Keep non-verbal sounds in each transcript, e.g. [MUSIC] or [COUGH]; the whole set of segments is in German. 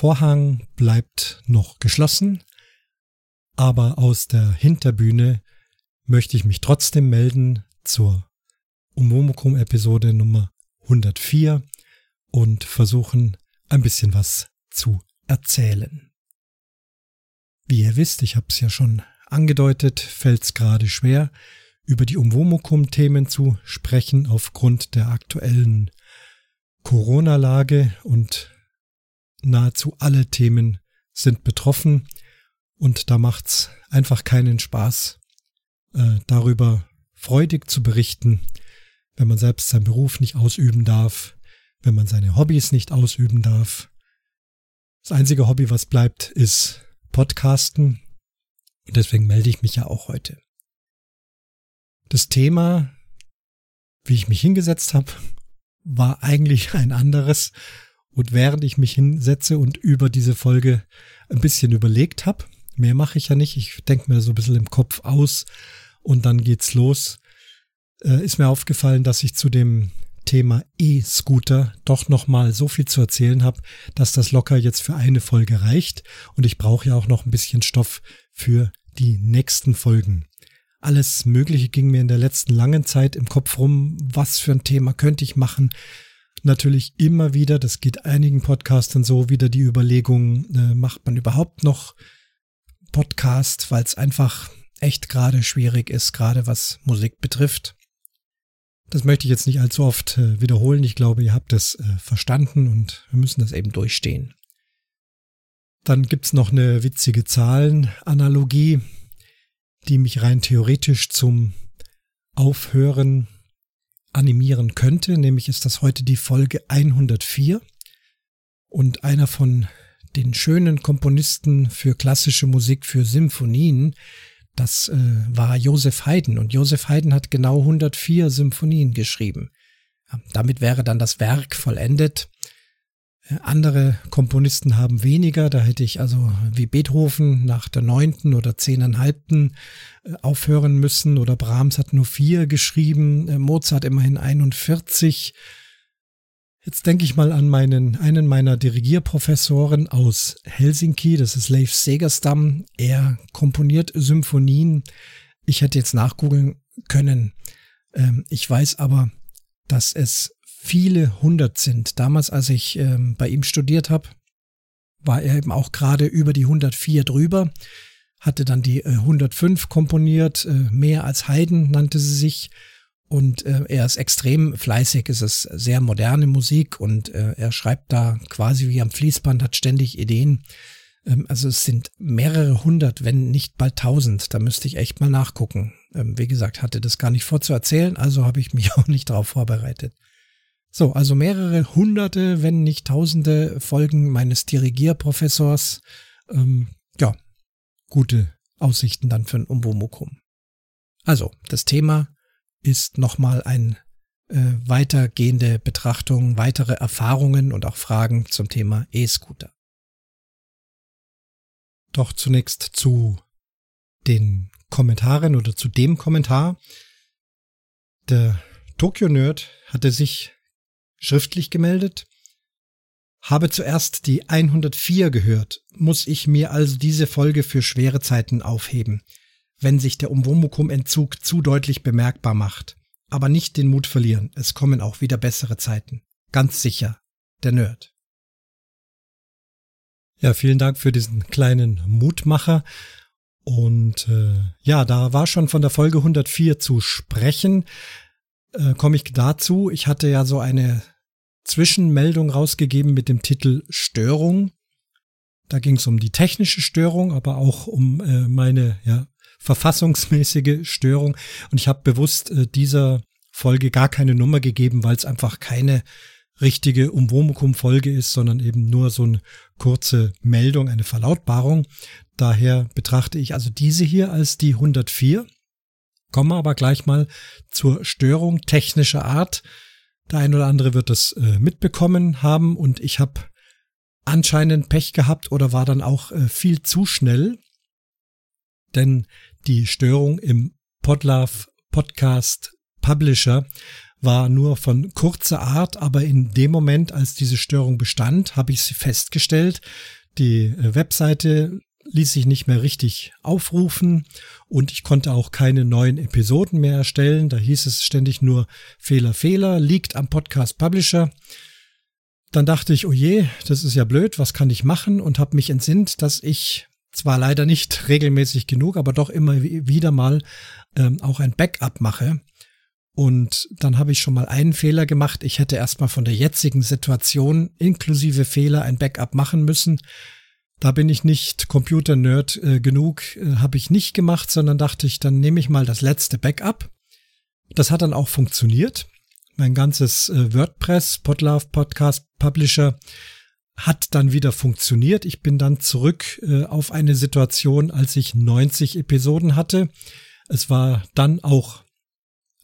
Vorhang bleibt noch geschlossen, aber aus der Hinterbühne möchte ich mich trotzdem melden zur Umomokum-Episode Nummer 104 und versuchen ein bisschen was zu erzählen. Wie ihr wisst, ich habe es ja schon angedeutet, fällt es gerade schwer, über die Umwomukum-Themen zu sprechen aufgrund der aktuellen Corona-Lage und nahezu alle Themen sind betroffen und da macht's einfach keinen Spaß, äh, darüber freudig zu berichten, wenn man selbst seinen Beruf nicht ausüben darf, wenn man seine Hobbys nicht ausüben darf. Das einzige Hobby, was bleibt, ist Podcasten. Und deswegen melde ich mich ja auch heute. Das Thema, wie ich mich hingesetzt habe, war eigentlich ein anderes. Und während ich mich hinsetze und über diese Folge ein bisschen überlegt habe, mehr mache ich ja nicht, ich denke mir so ein bisschen im Kopf aus und dann geht's los, äh, ist mir aufgefallen, dass ich zu dem Thema E-Scooter doch nochmal so viel zu erzählen habe, dass das locker jetzt für eine Folge reicht und ich brauche ja auch noch ein bisschen Stoff für die nächsten Folgen alles Mögliche ging mir in der letzten langen Zeit im Kopf rum. Was für ein Thema könnte ich machen? Natürlich immer wieder, das geht einigen Podcastern so, wieder die Überlegung, äh, macht man überhaupt noch Podcast, weil es einfach echt gerade schwierig ist, gerade was Musik betrifft. Das möchte ich jetzt nicht allzu oft äh, wiederholen. Ich glaube, ihr habt es äh, verstanden und wir müssen das eben durchstehen. Dann gibt's noch eine witzige Zahlenanalogie die mich rein theoretisch zum Aufhören animieren könnte. Nämlich ist das heute die Folge 104 und einer von den schönen Komponisten für klassische Musik, für Symphonien, das äh, war Josef Haydn. Und Josef Haydn hat genau 104 Symphonien geschrieben. Damit wäre dann das Werk vollendet. Andere Komponisten haben weniger, da hätte ich also wie Beethoven nach der neunten oder zehneinhalbten äh, aufhören müssen oder Brahms hat nur vier geschrieben, äh, Mozart immerhin 41. Jetzt denke ich mal an meinen, einen meiner Dirigierprofessoren aus Helsinki, das ist Leif Segerstam. Er komponiert Symphonien. Ich hätte jetzt nachgoogeln können. Ähm, ich weiß aber, dass es viele hundert sind. Damals, als ich ähm, bei ihm studiert habe, war er eben auch gerade über die 104 drüber, hatte dann die äh, 105 komponiert, äh, mehr als Haydn nannte sie sich. Und äh, er ist extrem fleißig, es ist sehr moderne Musik und äh, er schreibt da quasi wie am Fließband, hat ständig Ideen. Ähm, also es sind mehrere hundert, wenn nicht bald tausend. Da müsste ich echt mal nachgucken. Ähm, wie gesagt, hatte das gar nicht vorzuerzählen, also habe ich mich [LAUGHS] auch nicht darauf vorbereitet. So, also mehrere hunderte, wenn nicht tausende Folgen meines Dirigierprofessors. Ähm, ja, gute Aussichten dann für ein Umwomukum. Also, das Thema ist nochmal ein äh, weitergehende Betrachtung, weitere Erfahrungen und auch Fragen zum Thema E-Scooter. Doch zunächst zu den Kommentaren oder zu dem Kommentar. Der Tokyo Nerd hatte sich schriftlich gemeldet. Habe zuerst die 104 gehört, muss ich mir also diese Folge für schwere Zeiten aufheben, wenn sich der Umwomukum-Entzug zu deutlich bemerkbar macht. Aber nicht den Mut verlieren, es kommen auch wieder bessere Zeiten. Ganz sicher, der Nerd. Ja, vielen Dank für diesen kleinen Mutmacher. Und äh, ja, da war schon von der Folge 104 zu sprechen äh, komme ich dazu. Ich hatte ja so eine Zwischenmeldung rausgegeben mit dem Titel Störung. Da ging es um die technische Störung, aber auch um äh, meine ja, verfassungsmäßige Störung. Und ich habe bewusst äh, dieser Folge gar keine Nummer gegeben, weil es einfach keine richtige Umwomukum-Folge ist, sondern eben nur so eine kurze Meldung, eine Verlautbarung. Daher betrachte ich also diese hier als die 104. Kommen wir aber gleich mal zur Störung technischer Art. Der ein oder andere wird das äh, mitbekommen haben und ich habe anscheinend Pech gehabt oder war dann auch äh, viel zu schnell, denn die Störung im Podlove Podcast Publisher war nur von kurzer Art, aber in dem Moment, als diese Störung bestand, habe ich sie festgestellt. Die äh, Webseite ließ sich nicht mehr richtig aufrufen und ich konnte auch keine neuen Episoden mehr erstellen. Da hieß es ständig nur Fehler, Fehler, liegt am Podcast Publisher. Dann dachte ich, oh je, das ist ja blöd, was kann ich machen? Und habe mich entsinnt, dass ich zwar leider nicht [LAUGHS] regelmäßig genug, aber doch immer wieder mal ähm, auch ein Backup mache. Und dann habe ich schon mal einen Fehler gemacht. Ich hätte erstmal von der jetzigen Situation inklusive Fehler ein Backup machen müssen. Da bin ich nicht Computer-Nerd äh, genug, äh, habe ich nicht gemacht, sondern dachte ich, dann nehme ich mal das letzte Backup. Das hat dann auch funktioniert. Mein ganzes äh, WordPress, Podlove Podcast Publisher hat dann wieder funktioniert. Ich bin dann zurück äh, auf eine Situation, als ich 90 Episoden hatte. Es war dann auch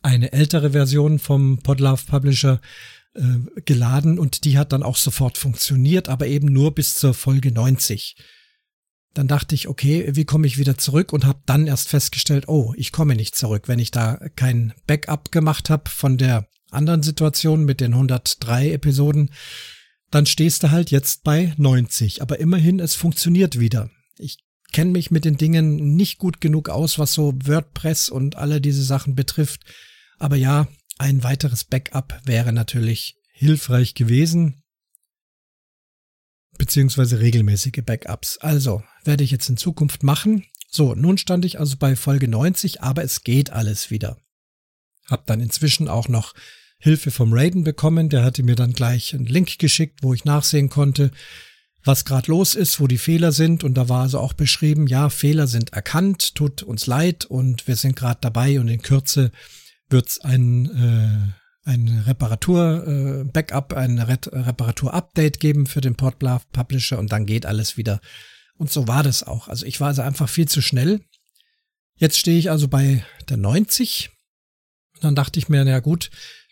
eine ältere Version vom Podlove Publisher äh, geladen und die hat dann auch sofort funktioniert, aber eben nur bis zur Folge 90. Dann dachte ich, okay, wie komme ich wieder zurück und habe dann erst festgestellt, oh, ich komme nicht zurück, wenn ich da kein Backup gemacht habe von der anderen Situation mit den 103 Episoden, dann stehst du halt jetzt bei 90. Aber immerhin, es funktioniert wieder. Ich kenne mich mit den Dingen nicht gut genug aus, was so WordPress und alle diese Sachen betrifft. Aber ja, ein weiteres Backup wäre natürlich hilfreich gewesen, beziehungsweise regelmäßige Backups. Also werde ich jetzt in Zukunft machen. So, nun stand ich also bei Folge 90, aber es geht alles wieder. Hab dann inzwischen auch noch Hilfe vom Raiden bekommen. Der hatte mir dann gleich einen Link geschickt, wo ich nachsehen konnte, was gerade los ist, wo die Fehler sind. Und da war also auch beschrieben, ja, Fehler sind erkannt, tut uns leid und wir sind gerade dabei und in Kürze wird es ein, äh, ein Reparatur-Backup, äh, ein Reparatur-Update geben für den Portbluff Publisher und dann geht alles wieder. Und so war das auch. Also ich war also einfach viel zu schnell. Jetzt stehe ich also bei der 90. Und dann dachte ich mir, na gut,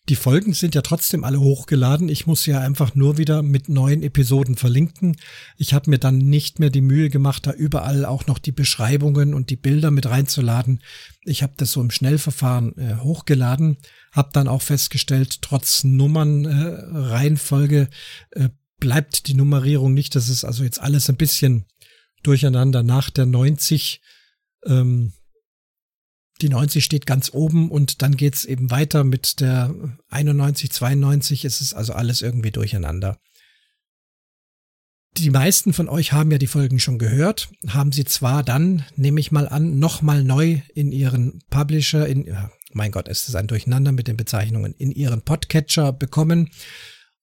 die Folgen sind ja trotzdem alle hochgeladen. Ich muss ja einfach nur wieder mit neuen Episoden verlinken. Ich habe mir dann nicht mehr die Mühe gemacht, da überall auch noch die Beschreibungen und die Bilder mit reinzuladen. Ich habe das so im Schnellverfahren äh, hochgeladen, habe dann auch festgestellt, trotz Nummernreihenfolge äh, äh, bleibt die Nummerierung nicht. Das ist also jetzt alles ein bisschen durcheinander nach der 90. Ähm, die 90 steht ganz oben und dann geht's eben weiter mit der 91, 92. Es ist also alles irgendwie durcheinander. Die meisten von euch haben ja die Folgen schon gehört, haben sie zwar dann, nehme ich mal an, nochmal neu in ihren Publisher, in, mein Gott, es ist ein Durcheinander mit den Bezeichnungen, in ihren Podcatcher bekommen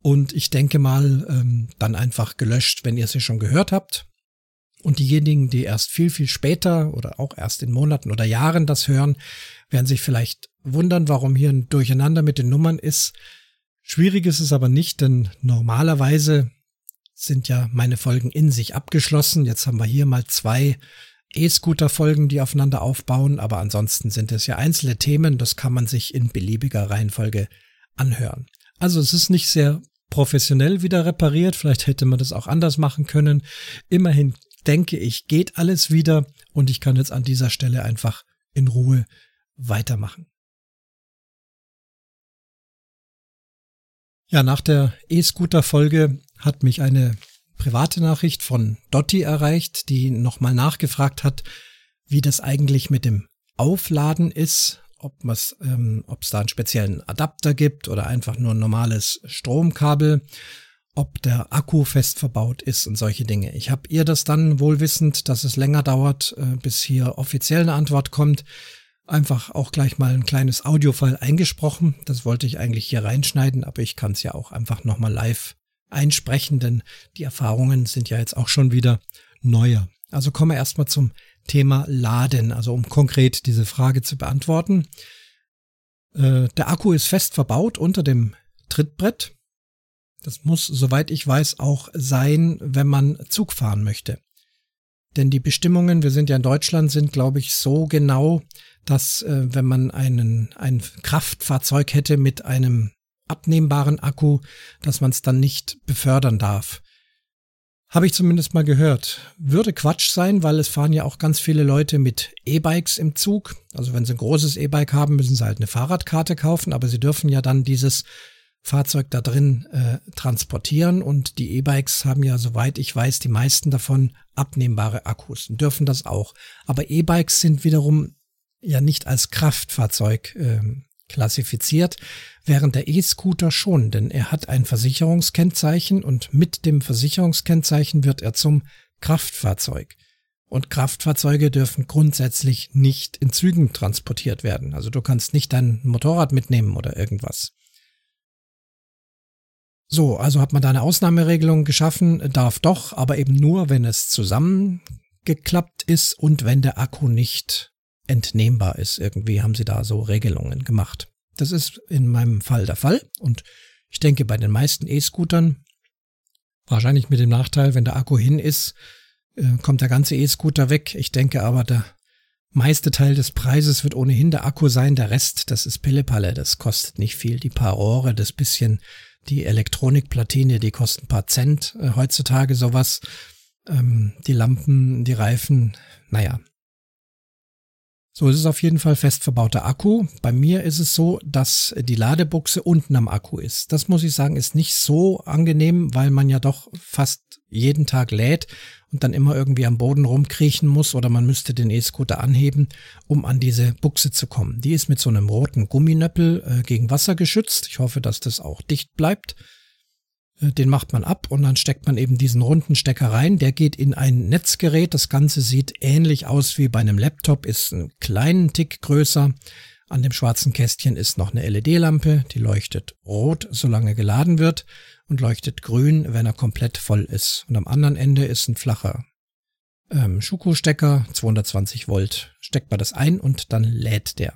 und ich denke mal ähm, dann einfach gelöscht, wenn ihr sie schon gehört habt. Und diejenigen, die erst viel, viel später oder auch erst in Monaten oder Jahren das hören, werden sich vielleicht wundern, warum hier ein Durcheinander mit den Nummern ist. Schwierig ist es aber nicht, denn normalerweise sind ja meine Folgen in sich abgeschlossen. Jetzt haben wir hier mal zwei E-Scooter-Folgen, die aufeinander aufbauen, aber ansonsten sind es ja einzelne Themen, das kann man sich in beliebiger Reihenfolge anhören. Also es ist nicht sehr professionell wieder repariert, vielleicht hätte man das auch anders machen können. Immerhin denke ich, geht alles wieder und ich kann jetzt an dieser Stelle einfach in Ruhe weitermachen. Ja, nach der E-Scooter-Folge hat mich eine private Nachricht von Dotti erreicht, die nochmal nachgefragt hat, wie das eigentlich mit dem Aufladen ist, ob es ähm, da einen speziellen Adapter gibt oder einfach nur ein normales Stromkabel ob der Akku fest verbaut ist und solche Dinge. Ich habe ihr das dann wohl wissend, dass es länger dauert, äh, bis hier offiziell eine Antwort kommt, einfach auch gleich mal ein kleines Audiofile eingesprochen. Das wollte ich eigentlich hier reinschneiden, aber ich kann es ja auch einfach nochmal live einsprechen, denn die Erfahrungen sind ja jetzt auch schon wieder neuer. Also kommen wir erstmal zum Thema Laden, also um konkret diese Frage zu beantworten. Äh, der Akku ist fest verbaut unter dem Trittbrett. Das muss, soweit ich weiß, auch sein, wenn man Zug fahren möchte. Denn die Bestimmungen, wir sind ja in Deutschland, sind, glaube ich, so genau, dass äh, wenn man einen, ein Kraftfahrzeug hätte mit einem abnehmbaren Akku, dass man es dann nicht befördern darf. Habe ich zumindest mal gehört. Würde Quatsch sein, weil es fahren ja auch ganz viele Leute mit E-Bikes im Zug. Also wenn sie ein großes E-Bike haben, müssen sie halt eine Fahrradkarte kaufen, aber sie dürfen ja dann dieses Fahrzeug da drin äh, transportieren und die E-Bikes haben ja, soweit ich weiß, die meisten davon abnehmbare Akkus und dürfen das auch. Aber E-Bikes sind wiederum ja nicht als Kraftfahrzeug äh, klassifiziert, während der E-Scooter schon, denn er hat ein Versicherungskennzeichen und mit dem Versicherungskennzeichen wird er zum Kraftfahrzeug. Und Kraftfahrzeuge dürfen grundsätzlich nicht in Zügen transportiert werden. Also du kannst nicht dein Motorrad mitnehmen oder irgendwas. So, also hat man da eine Ausnahmeregelung geschaffen, darf doch, aber eben nur, wenn es zusammengeklappt ist und wenn der Akku nicht entnehmbar ist. Irgendwie haben sie da so Regelungen gemacht. Das ist in meinem Fall der Fall und ich denke bei den meisten E-Scootern, wahrscheinlich mit dem Nachteil, wenn der Akku hin ist, äh, kommt der ganze E-Scooter weg. Ich denke aber, der meiste Teil des Preises wird ohnehin der Akku sein. Der Rest, das ist Pillepalle, das kostet nicht viel. Die paar Rohre, das bisschen, die Elektronikplatine, die kosten ein paar Cent äh, heutzutage sowas. Ähm, die Lampen, die Reifen, naja, so, es ist auf jeden Fall fest verbauter Akku. Bei mir ist es so, dass die Ladebuchse unten am Akku ist. Das muss ich sagen, ist nicht so angenehm, weil man ja doch fast jeden Tag lädt und dann immer irgendwie am Boden rumkriechen muss oder man müsste den E-Scooter anheben, um an diese Buchse zu kommen. Die ist mit so einem roten Gumminöppel äh, gegen Wasser geschützt. Ich hoffe, dass das auch dicht bleibt. Äh, den macht man ab und dann steckt man eben diesen runden Stecker rein. Der geht in ein Netzgerät. Das Ganze sieht ähnlich aus wie bei einem Laptop, ist einen kleinen Tick größer. An dem schwarzen Kästchen ist noch eine LED-Lampe, die leuchtet rot, solange geladen wird und leuchtet grün, wenn er komplett voll ist. Und am anderen Ende ist ein flacher ähm, Schuko-Stecker, 220 Volt. Steckt man das ein und dann lädt der.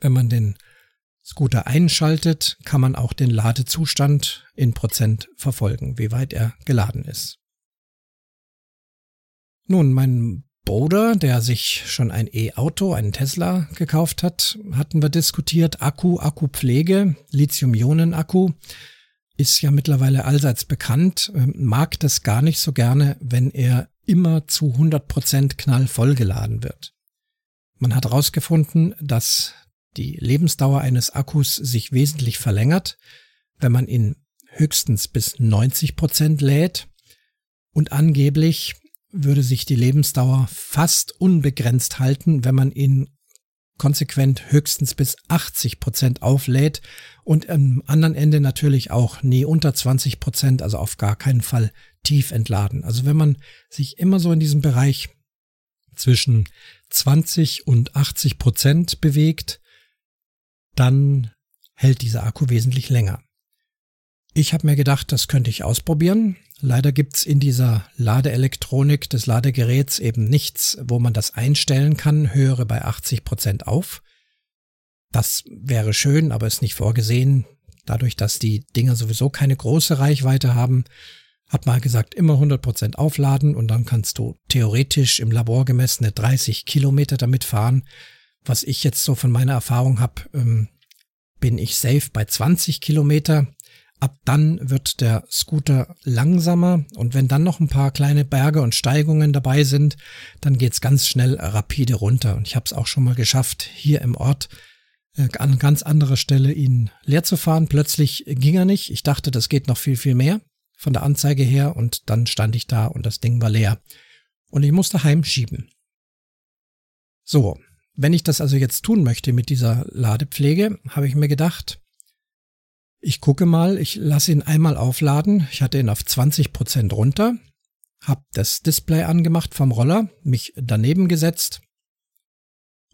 Wenn man den Scooter einschaltet, kann man auch den Ladezustand in Prozent verfolgen, wie weit er geladen ist. Nun, mein Bruder, der sich schon ein E-Auto, einen Tesla gekauft hat, hatten wir diskutiert. Akku, Akkupflege, Lithium-Ionen-Akku ist ja mittlerweile allseits bekannt, ähm, mag das gar nicht so gerne, wenn er immer zu 100 Prozent knallvoll geladen wird. Man hat herausgefunden, dass die Lebensdauer eines Akkus sich wesentlich verlängert, wenn man ihn höchstens bis 90 Prozent lädt und angeblich würde sich die Lebensdauer fast unbegrenzt halten, wenn man ihn konsequent höchstens bis 80 Prozent auflädt und am anderen Ende natürlich auch nie unter 20 Prozent, also auf gar keinen Fall tief entladen. Also wenn man sich immer so in diesem Bereich zwischen 20 und 80 Prozent bewegt, dann hält dieser Akku wesentlich länger. Ich habe mir gedacht, das könnte ich ausprobieren. Leider gibt's in dieser Ladeelektronik des Ladegeräts eben nichts, wo man das einstellen kann, höre bei 80 Prozent auf. Das wäre schön, aber ist nicht vorgesehen. Dadurch, dass die Dinger sowieso keine große Reichweite haben, hat man gesagt, immer 100 Prozent aufladen und dann kannst du theoretisch im Labor gemessene 30 Kilometer damit fahren was ich jetzt so von meiner Erfahrung habe, ähm, bin ich safe bei 20 Kilometer. Ab dann wird der Scooter langsamer und wenn dann noch ein paar kleine Berge und Steigungen dabei sind, dann geht's ganz schnell rapide runter. Und ich habe es auch schon mal geschafft, hier im Ort äh, an ganz anderer Stelle ihn leer zu fahren. Plötzlich ging er nicht. Ich dachte, das geht noch viel, viel mehr von der Anzeige her und dann stand ich da und das Ding war leer. Und ich musste heimschieben. So, wenn ich das also jetzt tun möchte mit dieser Ladepflege, habe ich mir gedacht, ich gucke mal, ich lasse ihn einmal aufladen. Ich hatte ihn auf 20 Prozent runter, habe das Display angemacht vom Roller, mich daneben gesetzt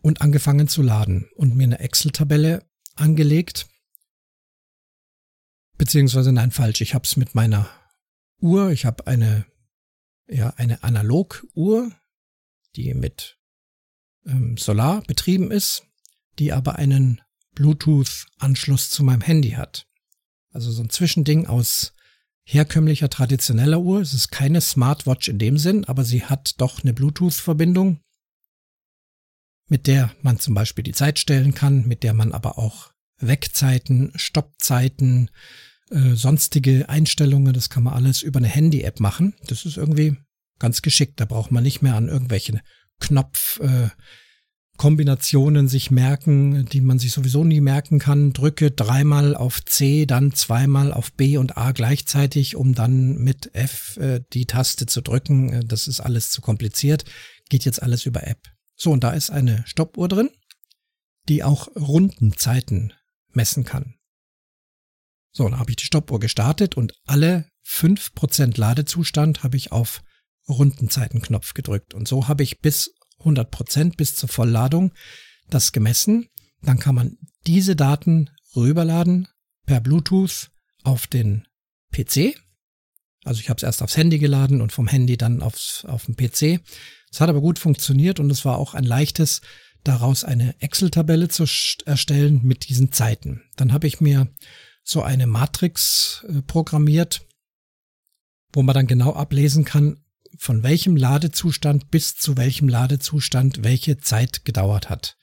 und angefangen zu laden und mir eine Excel-Tabelle angelegt. Beziehungsweise nein, falsch. Ich habe es mit meiner Uhr. Ich habe eine, ja, eine Analoguhr, die mit ähm, Solar betrieben ist, die aber einen Bluetooth-Anschluss zu meinem Handy hat. Also so ein Zwischending aus herkömmlicher traditioneller Uhr. Es ist keine Smartwatch in dem Sinn, aber sie hat doch eine Bluetooth-Verbindung, mit der man zum Beispiel die Zeit stellen kann, mit der man aber auch Wegzeiten, Stoppzeiten, äh, sonstige Einstellungen, das kann man alles über eine Handy-App machen. Das ist irgendwie ganz geschickt. Da braucht man nicht mehr an irgendwelche Knopf, äh, sich merken, die man sich sowieso nie merken kann. Drücke dreimal auf C, dann zweimal auf B und A gleichzeitig, um dann mit F äh, die Taste zu drücken. Äh, das ist alles zu kompliziert. Geht jetzt alles über App. So, und da ist eine Stoppuhr drin, die auch Rundenzeiten messen kann. So, dann habe ich die Stoppuhr gestartet und alle fünf Prozent Ladezustand habe ich auf Rundenzeitenknopf gedrückt. Und so habe ich bis 100 Prozent bis zur Vollladung das gemessen. Dann kann man diese Daten rüberladen per Bluetooth auf den PC. Also ich habe es erst aufs Handy geladen und vom Handy dann aufs, auf den PC. Es hat aber gut funktioniert und es war auch ein leichtes, daraus eine Excel-Tabelle zu erstellen mit diesen Zeiten. Dann habe ich mir so eine Matrix äh, programmiert, wo man dann genau ablesen kann, von welchem Ladezustand bis zu welchem Ladezustand welche Zeit gedauert hat.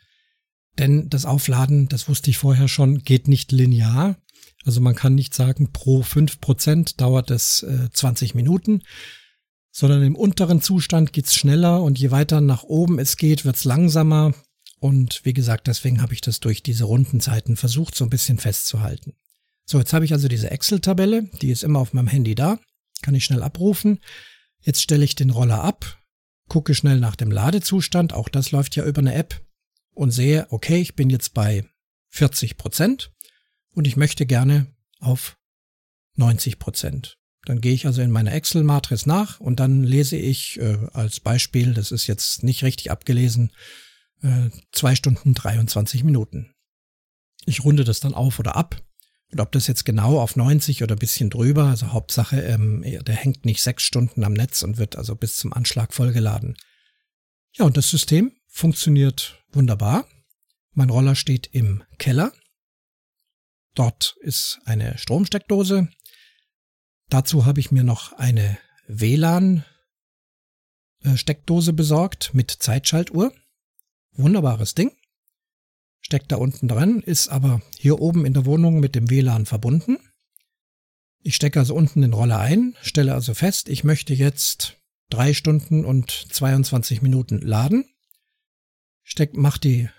Denn das Aufladen, das wusste ich vorher schon, geht nicht linear. Also man kann nicht sagen, pro fünf Prozent dauert es äh, 20 Minuten, sondern im unteren Zustand geht's schneller und je weiter nach oben es geht, wird's langsamer. Und wie gesagt, deswegen habe ich das durch diese Rundenzeiten versucht, so ein bisschen festzuhalten. So, jetzt habe ich also diese Excel-Tabelle, die ist immer auf meinem Handy da, kann ich schnell abrufen. Jetzt stelle ich den Roller ab, gucke schnell nach dem Ladezustand, auch das läuft ja über eine App und sehe, okay, ich bin jetzt bei 40 Prozent und ich möchte gerne auf 90 Prozent. Dann gehe ich also in meine Excel-Matrix nach und dann lese ich äh, als Beispiel, das ist jetzt nicht richtig abgelesen, äh, zwei Stunden 23 Minuten. Ich runde das dann auf oder ab und ob das jetzt genau auf 90 oder bisschen drüber, also Hauptsache, ähm, der hängt nicht sechs Stunden am Netz und wird also bis zum Anschlag vollgeladen. Ja, und das System funktioniert wunderbar. Mein Roller steht im Keller. Dort ist eine Stromsteckdose. Dazu habe ich mir noch eine WLAN-Steckdose äh, besorgt mit Zeitschaltuhr. Wunderbares Ding steckt da unten dran, ist aber hier oben in der Wohnung mit dem WLAN verbunden. Ich stecke also unten den Roller ein, stelle also fest, ich möchte jetzt drei Stunden und 22 Minuten laden. Steck, mach die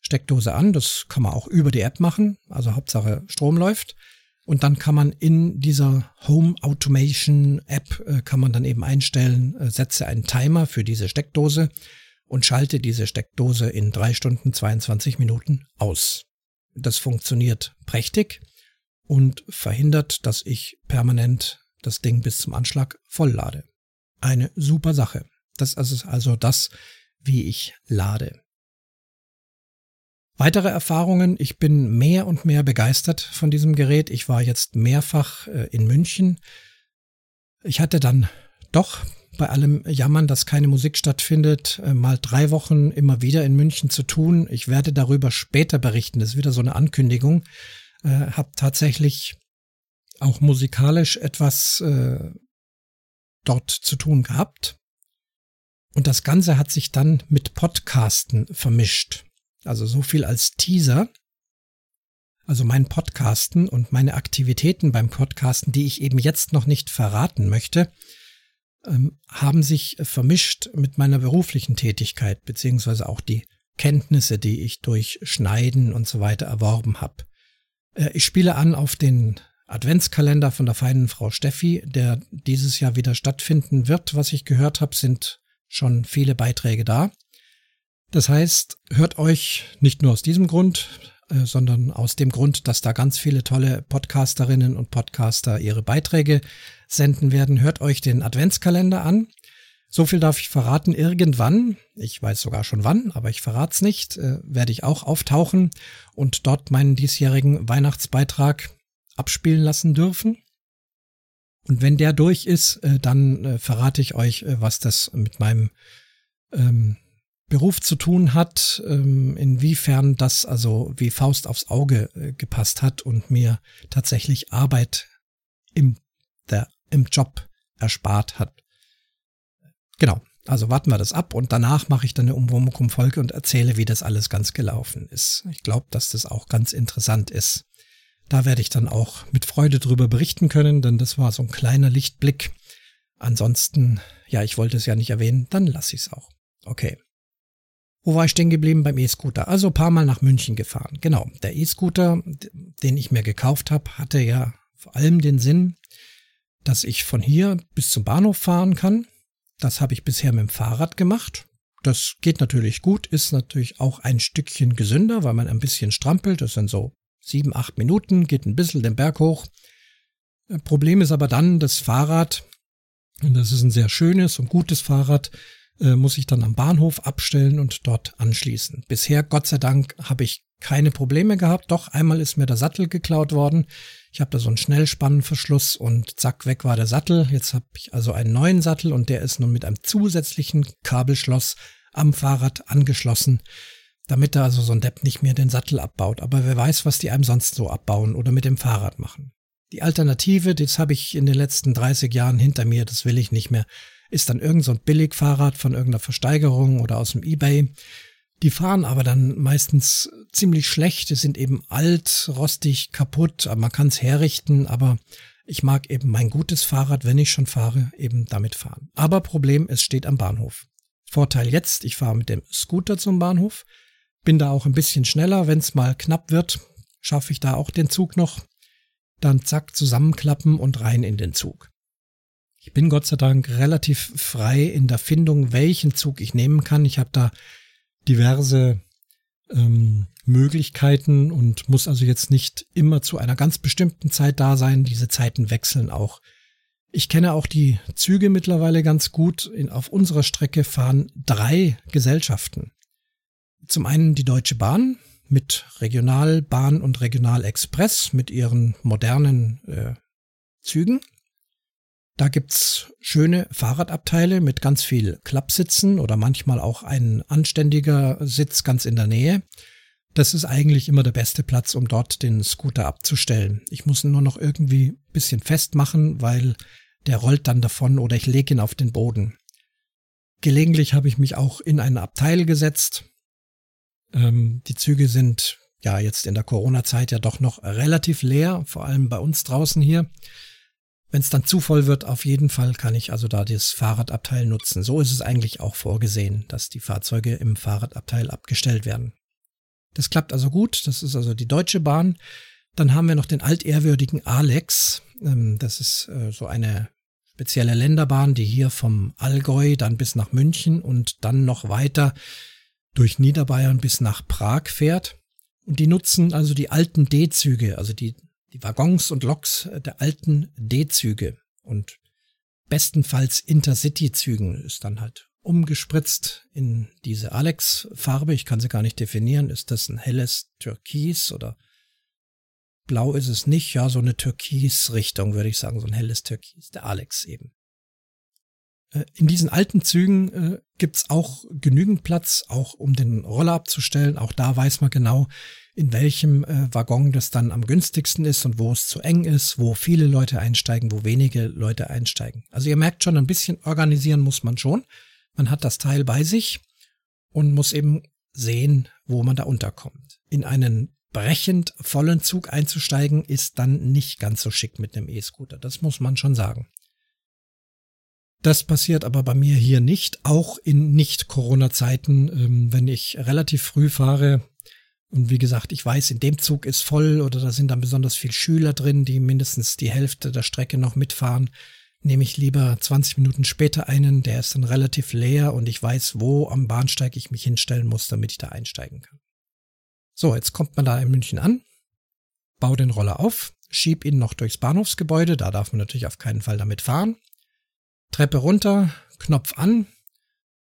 Steckdose an, das kann man auch über die App machen, also Hauptsache Strom läuft. Und dann kann man in dieser Home Automation App, äh, kann man dann eben einstellen, äh, setze einen Timer für diese Steckdose und schalte diese Steckdose in drei Stunden 22 Minuten aus. Das funktioniert prächtig und verhindert, dass ich permanent das Ding bis zum Anschlag volllade. Eine super Sache. Das ist also das, wie ich lade. Weitere Erfahrungen. Ich bin mehr und mehr begeistert von diesem Gerät. Ich war jetzt mehrfach äh, in München. Ich hatte dann doch bei allem Jammern, dass keine Musik stattfindet, äh, mal drei Wochen immer wieder in München zu tun. Ich werde darüber später berichten. Das ist wieder so eine Ankündigung. Äh, hab tatsächlich auch musikalisch etwas äh, dort zu tun gehabt. Und das Ganze hat sich dann mit Podcasten vermischt. Also so viel als Teaser. Also mein Podcasten und meine Aktivitäten beim Podcasten, die ich eben jetzt noch nicht verraten möchte, ähm, haben sich vermischt mit meiner beruflichen Tätigkeit, beziehungsweise auch die Kenntnisse, die ich durch Schneiden und so weiter erworben habe. Äh, ich spiele an auf den Adventskalender von der feinen Frau Steffi, der dieses Jahr wieder stattfinden wird. Was ich gehört habe, sind schon viele Beiträge da. Das heißt, hört euch nicht nur aus diesem Grund, äh, sondern aus dem Grund, dass da ganz viele tolle Podcasterinnen und Podcaster ihre Beiträge senden werden. Hört euch den Adventskalender an. So viel darf ich verraten. Irgendwann, ich weiß sogar schon wann, aber ich verrat's nicht, äh, werde ich auch auftauchen und dort meinen diesjährigen Weihnachtsbeitrag abspielen lassen dürfen. Und wenn der durch ist, äh, dann äh, verrate ich euch, äh, was das mit meinem ähm, Beruf zu tun hat, ähm, inwiefern das also wie Faust aufs Auge äh, gepasst hat und mir tatsächlich Arbeit im, der, im Job erspart hat. Genau, also warten wir das ab und danach mache ich dann eine Umwomukum-Folge und erzähle, wie das alles ganz gelaufen ist. Ich glaube, dass das auch ganz interessant ist. Da werde ich dann auch mit Freude drüber berichten können, denn das war so ein kleiner Lichtblick. Ansonsten, ja, ich wollte es ja nicht erwähnen, dann lasse ich es auch. Okay. Wo war ich stehen geblieben beim E-Scooter? Also paar Mal nach München gefahren. Genau, der E-Scooter, den ich mir gekauft habe, hatte ja vor allem den Sinn, dass ich von hier bis zum Bahnhof fahren kann. Das habe ich bisher mit dem Fahrrad gemacht. Das geht natürlich gut, ist natürlich auch ein Stückchen gesünder, weil man ein bisschen strampelt. Das sind so sieben, acht Minuten, geht ein bisschen den Berg hoch. Äh, Problem ist aber dann, das Fahrrad, und das ist ein sehr schönes und gutes Fahrrad, äh, muss ich dann am Bahnhof abstellen und dort anschließen. Bisher, Gott sei Dank, habe ich keine Probleme gehabt. Doch einmal ist mir der Sattel geklaut worden. Ich habe da so einen Schnellspannenverschluss und zack, weg war der Sattel. Jetzt habe ich also einen neuen Sattel und der ist nun mit einem zusätzlichen Kabelschloss am Fahrrad angeschlossen, damit da also so ein Depp nicht mehr den Sattel abbaut. Aber wer weiß, was die einem sonst so abbauen oder mit dem Fahrrad machen. Die Alternative, das habe ich in den letzten 30 Jahren hinter mir, das will ich nicht mehr, ist dann irgend so ein Billigfahrrad von irgendeiner Versteigerung oder aus dem Ebay. Die fahren aber dann meistens ziemlich schlecht, die sind eben alt, rostig, kaputt, man kann es herrichten, aber ich mag eben mein gutes Fahrrad, wenn ich schon fahre, eben damit fahren. Aber Problem, es steht am Bahnhof. Vorteil jetzt, ich fahre mit dem Scooter zum Bahnhof, bin da auch ein bisschen schneller, wenn es mal knapp wird, schaffe ich da auch den Zug noch. Dann zack, zusammenklappen und rein in den Zug. Ich bin Gott sei Dank relativ frei in der Findung, welchen Zug ich nehmen kann. Ich habe da diverse ähm, Möglichkeiten und muss also jetzt nicht immer zu einer ganz bestimmten Zeit da sein. Diese Zeiten wechseln auch. Ich kenne auch die Züge mittlerweile ganz gut. In, auf unserer Strecke fahren drei Gesellschaften. Zum einen die Deutsche Bahn mit Regionalbahn und Regionalexpress mit ihren modernen äh, Zügen. Da gibt's schöne Fahrradabteile mit ganz viel Klappsitzen oder manchmal auch ein anständiger Sitz ganz in der Nähe. Das ist eigentlich immer der beste Platz, um dort den Scooter abzustellen. Ich muss ihn nur noch irgendwie bisschen festmachen, weil der rollt dann davon oder ich lege ihn auf den Boden. Gelegentlich habe ich mich auch in ein Abteil gesetzt. Ähm, die Züge sind ja jetzt in der Corona-Zeit ja doch noch relativ leer, vor allem bei uns draußen hier. Wenn es dann zu voll wird, auf jeden Fall kann ich also da das Fahrradabteil nutzen. So ist es eigentlich auch vorgesehen, dass die Fahrzeuge im Fahrradabteil abgestellt werden. Das klappt also gut. Das ist also die Deutsche Bahn. Dann haben wir noch den altehrwürdigen Alex. Ähm, das ist äh, so eine spezielle Länderbahn, die hier vom Allgäu dann bis nach München und dann noch weiter durch Niederbayern bis nach Prag fährt. Und die nutzen also die alten D-Züge, also die die Waggons und Loks der alten D-Züge und bestenfalls Intercity-Zügen ist dann halt umgespritzt in diese Alex-Farbe. Ich kann sie gar nicht definieren. Ist das ein helles Türkis oder blau ist es nicht? Ja, so eine Türkis-Richtung würde ich sagen, so ein helles Türkis. Der Alex eben. Äh, in diesen alten Zügen äh, gibt's auch genügend Platz, auch um den Roller abzustellen. Auch da weiß man genau, in welchem äh, Waggon das dann am günstigsten ist und wo es zu eng ist, wo viele Leute einsteigen, wo wenige Leute einsteigen. Also ihr merkt schon, ein bisschen organisieren muss man schon. Man hat das Teil bei sich und muss eben sehen, wo man da unterkommt. In einen brechend vollen Zug einzusteigen, ist dann nicht ganz so schick mit einem E-Scooter. Das muss man schon sagen. Das passiert aber bei mir hier nicht, auch in Nicht-Corona-Zeiten, ähm, wenn ich relativ früh fahre. Und wie gesagt, ich weiß, in dem Zug ist voll oder da sind dann besonders viel Schüler drin, die mindestens die Hälfte der Strecke noch mitfahren. Nehme ich lieber 20 Minuten später einen, der ist dann relativ leer und ich weiß, wo am Bahnsteig ich mich hinstellen muss, damit ich da einsteigen kann. So, jetzt kommt man da in München an, baue den Roller auf, schieb ihn noch durchs Bahnhofsgebäude, da darf man natürlich auf keinen Fall damit fahren. Treppe runter, Knopf an,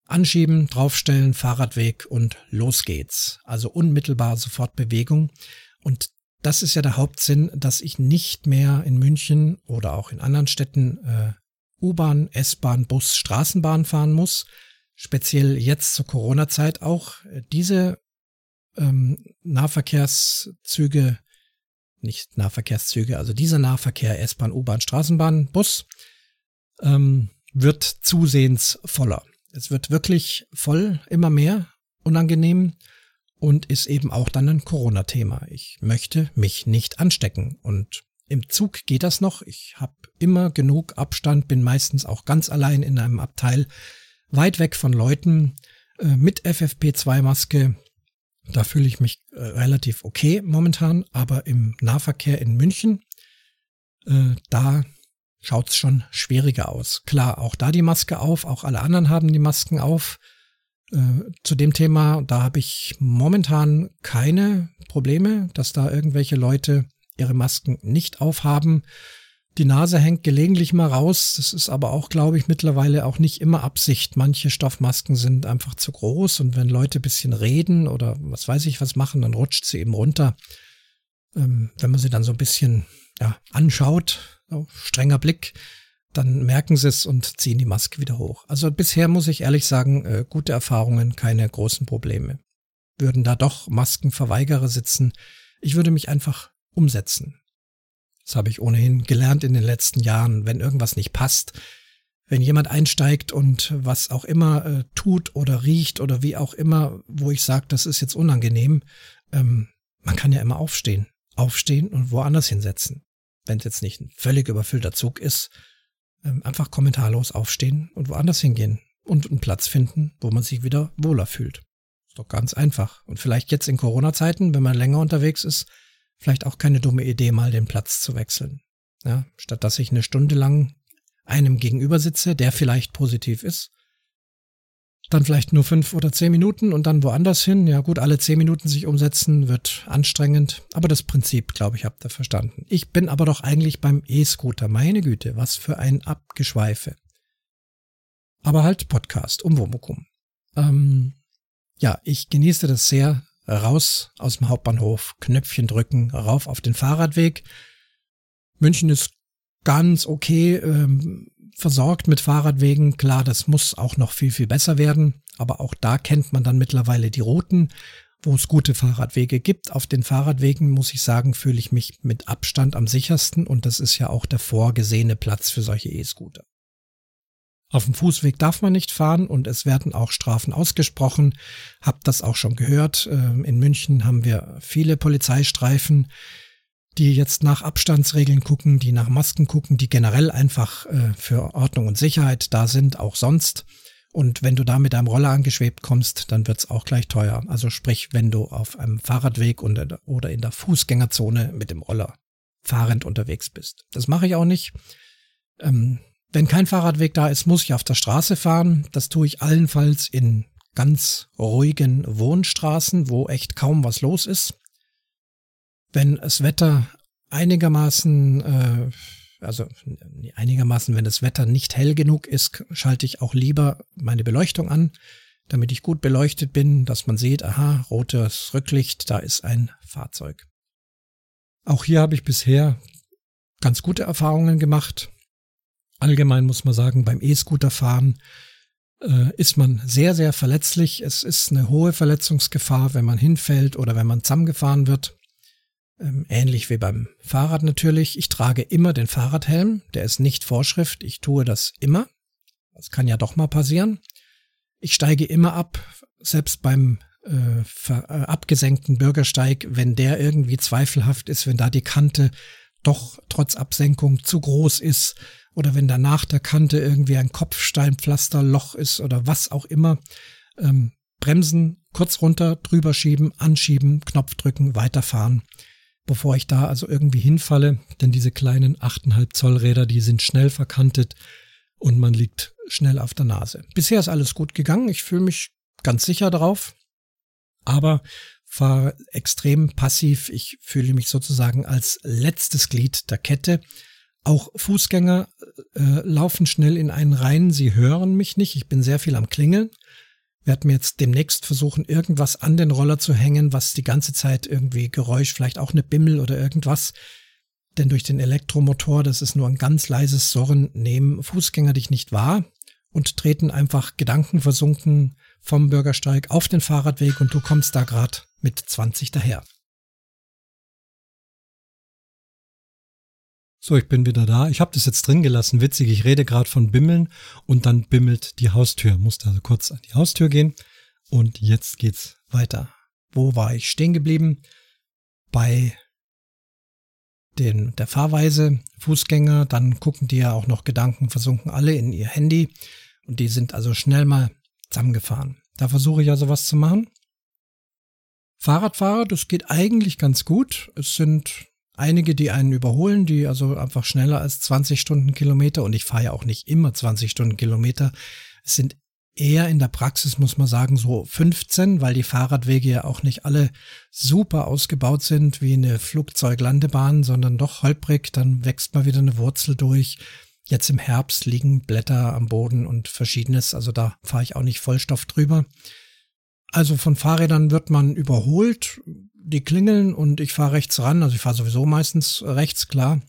anschieben, draufstellen, Fahrradweg und los geht's. Also unmittelbar sofort Bewegung. Und das ist ja der Hauptsinn, dass ich nicht mehr in München oder auch in anderen Städten äh, U-Bahn, S-Bahn, Bus, Straßenbahn fahren muss. Speziell jetzt zur Corona-Zeit auch. Diese ähm, Nahverkehrszüge, nicht Nahverkehrszüge, also dieser Nahverkehr S-Bahn, U-Bahn, Straßenbahn, Bus ähm, wird zusehends voller. Es wird wirklich voll, immer mehr, unangenehm. und ist eben auch dann ein Corona-Thema. Ich möchte mich nicht anstecken und im Zug geht das noch. Ich habe immer genug Abstand, bin meistens auch ganz allein in einem Abteil, weit weg von Leuten äh, mit FFP2-Maske. Da fühle ich mich äh, relativ okay momentan, aber im Nahverkehr in München, äh, da schaut's schon schwieriger aus. Klar, auch da die Maske auf, auch alle anderen haben die Masken auf. Äh, zu dem Thema, da habe ich momentan keine Probleme, dass da irgendwelche Leute ihre Masken nicht aufhaben. Die Nase hängt gelegentlich mal raus. Das ist aber auch, glaube ich, mittlerweile auch nicht immer Absicht. Manche Stoffmasken sind einfach zu groß und wenn Leute bisschen reden oder was weiß ich was machen, dann rutscht sie eben runter. Ähm, wenn man sie dann so ein bisschen ja, anschaut, strenger Blick, dann merken sie es und ziehen die Maske wieder hoch. Also bisher muss ich ehrlich sagen, äh, gute Erfahrungen, keine großen Probleme. Würden da doch Maskenverweigerer sitzen, ich würde mich einfach umsetzen. Das habe ich ohnehin gelernt in den letzten Jahren. Wenn irgendwas nicht passt, wenn jemand einsteigt und was auch immer äh, tut oder riecht oder wie auch immer, wo ich sage, das ist jetzt unangenehm, ähm, man kann ja immer aufstehen. Aufstehen und woanders hinsetzen. Wenn es jetzt nicht ein völlig überfüllter Zug ist, ähm, einfach kommentarlos aufstehen und woanders hingehen und einen Platz finden, wo man sich wieder wohler fühlt. Ist doch ganz einfach. Und vielleicht jetzt in Corona-Zeiten, wenn man länger unterwegs ist, vielleicht auch keine dumme Idee, mal den Platz zu wechseln. Ja, statt dass ich eine Stunde lang einem gegenüber sitze, der vielleicht positiv ist, dann vielleicht nur fünf oder zehn Minuten und dann woanders hin. Ja gut, alle zehn Minuten sich umsetzen wird anstrengend, aber das Prinzip, glaube ich, habt ihr verstanden. Ich bin aber doch eigentlich beim E-Scooter. Meine Güte, was für ein Abgeschweife. Aber halt Podcast um Womokum. Ähm, ja, ich genieße das sehr, raus aus dem Hauptbahnhof, Knöpfchen drücken, rauf auf den Fahrradweg. München ist ganz okay ähm, versorgt mit Fahrradwegen. Klar, das muss auch noch viel, viel besser werden. Aber auch da kennt man dann mittlerweile die Routen, wo es gute Fahrradwege gibt. Auf den Fahrradwegen, muss ich sagen, fühle ich mich mit Abstand am sichersten. Und das ist ja auch der vorgesehene Platz für solche E-Scooter. Auf dem Fußweg darf man nicht fahren und es werden auch Strafen ausgesprochen. Habt das auch schon gehört. Ähm, in München haben wir viele Polizeistreifen, die jetzt nach Abstandsregeln gucken, die nach Masken gucken, die generell einfach äh, für Ordnung und Sicherheit da sind, auch sonst. Und wenn du da mit deinem Roller angeschwebt kommst, dann wird's auch gleich teuer. Also sprich, wenn du auf einem Fahrradweg oder in der Fußgängerzone mit dem Roller fahrend unterwegs bist. Das mache ich auch nicht. Ähm, wenn kein Fahrradweg da ist, muss ich auf der Straße fahren. Das tue ich allenfalls in ganz ruhigen Wohnstraßen, wo echt kaum was los ist. Wenn das Wetter einigermaßen, äh, also einigermaßen, wenn das Wetter nicht hell genug ist, schalte ich auch lieber meine Beleuchtung an, damit ich gut beleuchtet bin, dass man sieht, aha, rotes Rücklicht, da ist ein Fahrzeug. Auch hier habe ich bisher ganz gute Erfahrungen gemacht. Allgemein muss man sagen, beim E-Scooter-Fahren äh, ist man sehr, sehr verletzlich. Es ist eine hohe Verletzungsgefahr, wenn man hinfällt oder wenn man zusammengefahren wird. Ähm, ähnlich wie beim Fahrrad natürlich. Ich trage immer den Fahrradhelm. Der ist nicht Vorschrift. Ich tue das immer. Das kann ja doch mal passieren. Ich steige immer ab, selbst beim äh, äh, abgesenkten Bürgersteig, wenn der irgendwie zweifelhaft ist, wenn da die Kante doch trotz Absenkung zu groß ist oder wenn danach der Kante irgendwie ein Kopfsteinpflasterloch ist oder was auch immer, ähm, bremsen, kurz runter, drüber schieben, anschieben, Knopf drücken, weiterfahren, bevor ich da also irgendwie hinfalle, denn diese kleinen 8,5 Zoll Räder, die sind schnell verkantet und man liegt schnell auf der Nase. Bisher ist alles gut gegangen, ich fühle mich ganz sicher drauf, aber fahre extrem passiv. Ich fühle mich sozusagen als letztes Glied der Kette auch Fußgänger äh, laufen schnell in einen rein, sie hören mich nicht, ich bin sehr viel am Klingeln. Werde mir jetzt demnächst versuchen, irgendwas an den Roller zu hängen, was die ganze Zeit irgendwie Geräusch, vielleicht auch eine Bimmel oder irgendwas. Denn durch den Elektromotor, das ist nur ein ganz leises Surren, nehmen Fußgänger dich nicht wahr und treten einfach gedankenversunken vom Bürgersteig auf den Fahrradweg und du kommst da gerade mit 20 daher. So, ich bin wieder da. Ich habe das jetzt drin gelassen. Witzig, ich rede gerade von Bimmeln und dann bimmelt die Haustür. Musste also kurz an die Haustür gehen und jetzt geht's weiter. wo war ich stehen geblieben? Bei den, der Fahrweise Fußgänger, dann gucken die ja auch noch Gedanken versunken alle in ihr Handy und die sind also schnell mal zusammengefahren. Da versuche ich also was zu machen. Fahrradfahrer, das geht eigentlich ganz gut. Es sind einige, die einen überholen, die also einfach schneller als 20 Stundenkilometer und ich fahre ja auch nicht immer 20 Stundenkilometer. Es sind eher in der Praxis, muss man sagen, so 15, weil die Fahrradwege ja auch nicht alle super ausgebaut sind wie eine Flugzeuglandebahn, sondern doch holprig, dann wächst mal wieder eine Wurzel durch. Jetzt im Herbst liegen Blätter am Boden und verschiedenes, also da fahre ich auch nicht Vollstoff drüber. Also von Fahrrädern wird man überholt, die klingeln und ich fahre rechts ran, also ich fahre sowieso meistens rechts, klar.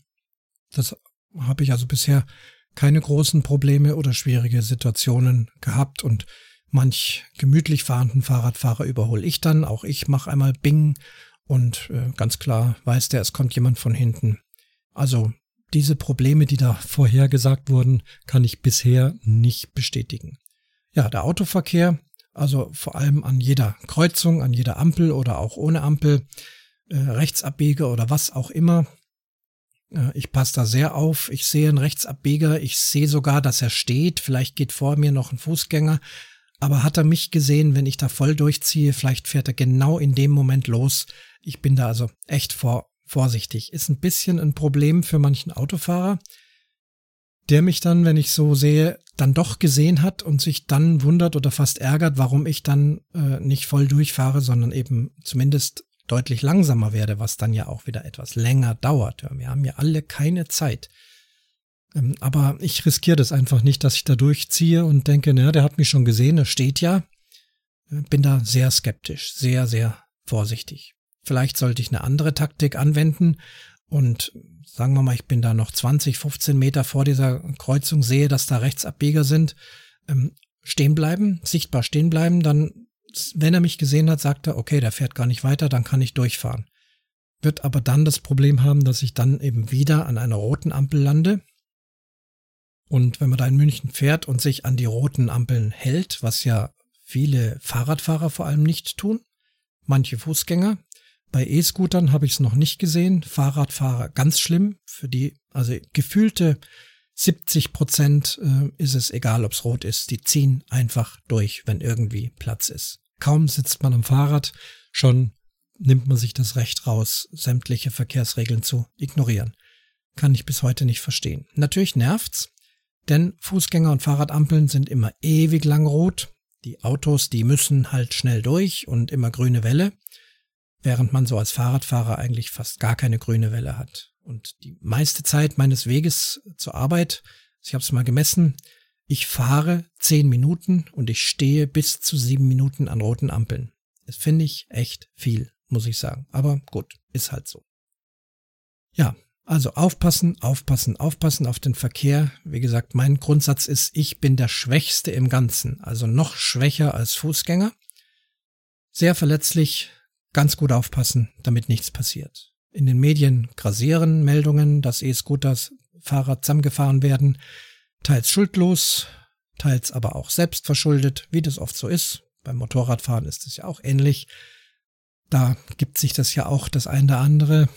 Das habe ich also bisher keine großen Probleme oder schwierige Situationen gehabt und manch gemütlich fahrenden Fahrradfahrer überhole ich dann. Auch ich mache einmal Bing und äh, ganz klar weiß der, es kommt jemand von hinten. Also diese Probleme, die da vorher gesagt wurden, kann ich bisher nicht bestätigen. Ja, der Autoverkehr, also vor allem an jeder Kreuzung, an jeder Ampel oder auch ohne Ampel, äh, Rechtsabbiege oder was auch immer, ich passe da sehr auf. Ich sehe einen Rechtsabbieger. Ich sehe sogar, dass er steht. Vielleicht geht vor mir noch ein Fußgänger. Aber hat er mich gesehen, wenn ich da voll durchziehe? Vielleicht fährt er genau in dem Moment los. Ich bin da also echt vor, vorsichtig. Ist ein bisschen ein Problem für manchen Autofahrer, der mich dann, wenn ich so sehe, dann doch gesehen hat und sich dann wundert oder fast ärgert, warum ich dann äh, nicht voll durchfahre, sondern eben zumindest deutlich langsamer werde, was dann ja auch wieder etwas länger dauert. Wir haben ja alle keine Zeit. Ähm, aber ich riskiere das einfach nicht, dass ich da durchziehe und denke, naja, der hat mich schon gesehen, er steht ja. Äh, bin da sehr skeptisch, sehr, sehr vorsichtig. Vielleicht sollte ich eine andere Taktik anwenden und sagen wir mal, ich bin da noch 20, 15 Meter vor dieser Kreuzung, sehe, dass da Rechtsabbieger sind, ähm, stehen bleiben, sichtbar stehen bleiben, dann wenn er mich gesehen hat, sagt er, okay, der fährt gar nicht weiter, dann kann ich durchfahren. Wird aber dann das Problem haben, dass ich dann eben wieder an einer roten Ampel lande. Und wenn man da in München fährt und sich an die roten Ampeln hält, was ja viele Fahrradfahrer vor allem nicht tun, manche Fußgänger, bei E-Scootern habe ich es noch nicht gesehen, Fahrradfahrer ganz schlimm, für die, also gefühlte 70 Prozent äh, ist es egal, ob's rot ist. Die ziehen einfach durch, wenn irgendwie Platz ist. Kaum sitzt man am Fahrrad, schon nimmt man sich das Recht raus, sämtliche Verkehrsregeln zu ignorieren. Kann ich bis heute nicht verstehen. Natürlich nervt's, denn Fußgänger und Fahrradampeln sind immer ewig lang rot. Die Autos, die müssen halt schnell durch und immer grüne Welle, während man so als Fahrradfahrer eigentlich fast gar keine grüne Welle hat. Und die meiste Zeit meines Weges zur Arbeit, ich habe es mal gemessen, ich fahre zehn Minuten und ich stehe bis zu sieben Minuten an roten Ampeln. Das finde ich echt viel, muss ich sagen. Aber gut, ist halt so. Ja, also aufpassen, aufpassen, aufpassen auf den Verkehr. Wie gesagt, mein Grundsatz ist, ich bin der Schwächste im Ganzen, also noch schwächer als Fußgänger. Sehr verletzlich, ganz gut aufpassen, damit nichts passiert. In den Medien grasieren Meldungen, dass E-Scooters Fahrer zusammengefahren werden, teils schuldlos, teils aber auch selbst verschuldet, wie das oft so ist. Beim Motorradfahren ist es ja auch ähnlich. Da gibt sich das ja auch das eine oder andere.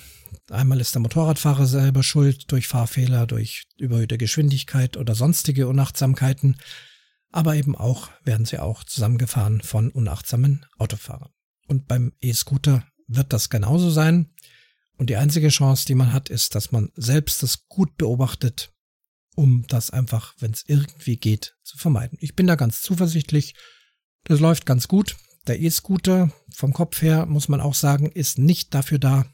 Einmal ist der Motorradfahrer selber schuld durch Fahrfehler, durch überhöhte Geschwindigkeit oder sonstige Unachtsamkeiten. Aber eben auch werden sie auch zusammengefahren von unachtsamen Autofahrern. Und beim E-Scooter wird das genauso sein. Und die einzige Chance, die man hat, ist, dass man selbst das gut beobachtet, um das einfach, wenn es irgendwie geht, zu vermeiden. Ich bin da ganz zuversichtlich. Das läuft ganz gut. Der E-Scooter vom Kopf her, muss man auch sagen, ist nicht dafür da,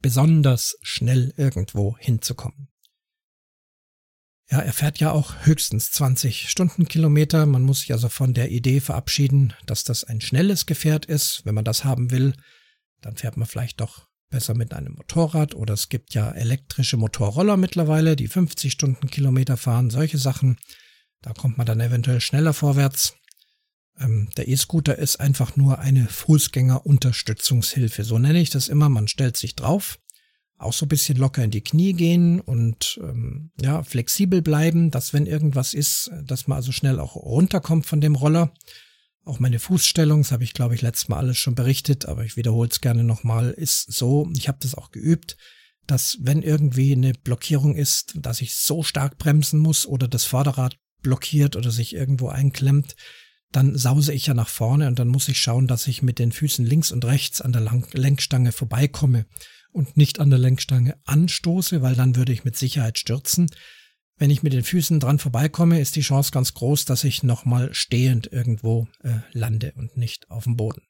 besonders schnell irgendwo hinzukommen. Ja, er fährt ja auch höchstens 20 Stundenkilometer. Man muss sich also von der Idee verabschieden, dass das ein schnelles Gefährt ist. Wenn man das haben will, dann fährt man vielleicht doch besser mit einem Motorrad oder es gibt ja elektrische Motorroller mittlerweile, die 50 Stundenkilometer fahren, solche Sachen. Da kommt man dann eventuell schneller vorwärts. Ähm, der E-Scooter ist einfach nur eine Fußgängerunterstützungshilfe. So nenne ich das immer. Man stellt sich drauf, auch so ein bisschen locker in die Knie gehen und ähm, ja, flexibel bleiben, dass wenn irgendwas ist, dass man also schnell auch runterkommt von dem Roller. Auch meine Fußstellung, das habe ich glaube ich letztes Mal alles schon berichtet, aber ich wiederhole es gerne nochmal, ist so, ich habe das auch geübt, dass wenn irgendwie eine Blockierung ist, dass ich so stark bremsen muss oder das Vorderrad blockiert oder sich irgendwo einklemmt, dann sause ich ja nach vorne und dann muss ich schauen, dass ich mit den Füßen links und rechts an der Lenkstange vorbeikomme und nicht an der Lenkstange anstoße, weil dann würde ich mit Sicherheit stürzen. Wenn ich mit den Füßen dran vorbeikomme, ist die Chance ganz groß, dass ich nochmal stehend irgendwo äh, lande und nicht auf dem Boden.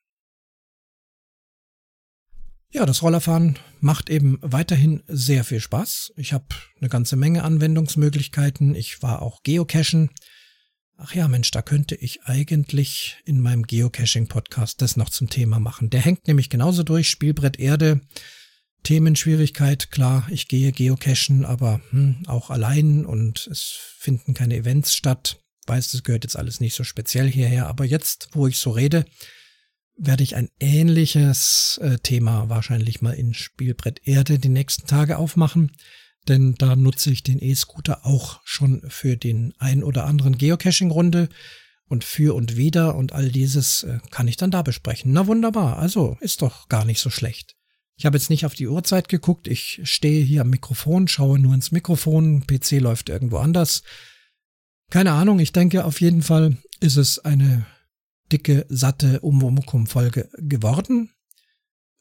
Ja, das Rollerfahren macht eben weiterhin sehr viel Spaß. Ich habe eine ganze Menge Anwendungsmöglichkeiten. Ich war auch Geocachen. Ach ja, Mensch, da könnte ich eigentlich in meinem Geocaching-Podcast das noch zum Thema machen. Der hängt nämlich genauso durch. Spielbrett Erde, Themenschwierigkeit, klar, ich gehe geocachen, aber hm, auch allein und es finden keine Events statt. Weiß, das gehört jetzt alles nicht so speziell hierher, aber jetzt, wo ich so rede, werde ich ein ähnliches äh, Thema wahrscheinlich mal in Spielbrett Erde die nächsten Tage aufmachen denn da nutze ich den E-Scooter auch schon für den ein oder anderen Geocaching-Runde und für und wieder und all dieses äh, kann ich dann da besprechen. Na wunderbar, also ist doch gar nicht so schlecht. Ich habe jetzt nicht auf die Uhrzeit geguckt, ich stehe hier am Mikrofon, schaue nur ins Mikrofon, PC läuft irgendwo anders. Keine Ahnung, ich denke auf jeden Fall ist es eine dicke, satte Umwomukum-Folge geworden.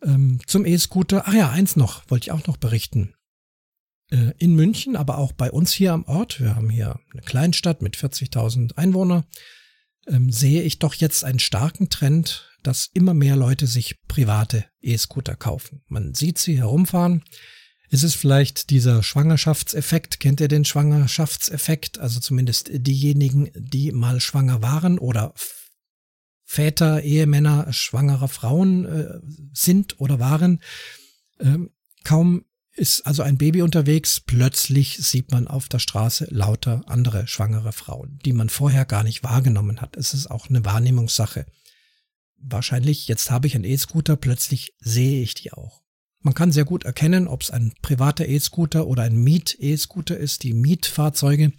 Ähm, zum E-Scooter, ach ja, eins noch, wollte ich auch noch berichten. Äh, in München, aber auch bei uns hier am Ort, wir haben hier eine Kleinstadt mit 40.000 Einwohnern, ähm, sehe ich doch jetzt einen starken Trend, dass immer mehr Leute sich private E-Scooter kaufen. Man sieht sie herumfahren. Ist es vielleicht dieser Schwangerschaftseffekt? Kennt ihr den Schwangerschaftseffekt? Also zumindest diejenigen, die mal schwanger waren oder Väter, Ehemänner schwangerer Frauen äh, sind oder waren. Ähm, kaum ist also ein Baby unterwegs, plötzlich sieht man auf der Straße lauter andere schwangere Frauen, die man vorher gar nicht wahrgenommen hat. Es ist auch eine Wahrnehmungssache. Wahrscheinlich, jetzt habe ich einen E-Scooter, plötzlich sehe ich die auch. Man kann sehr gut erkennen, ob es ein privater E-Scooter oder ein Miet-E-Scooter ist. Die Mietfahrzeuge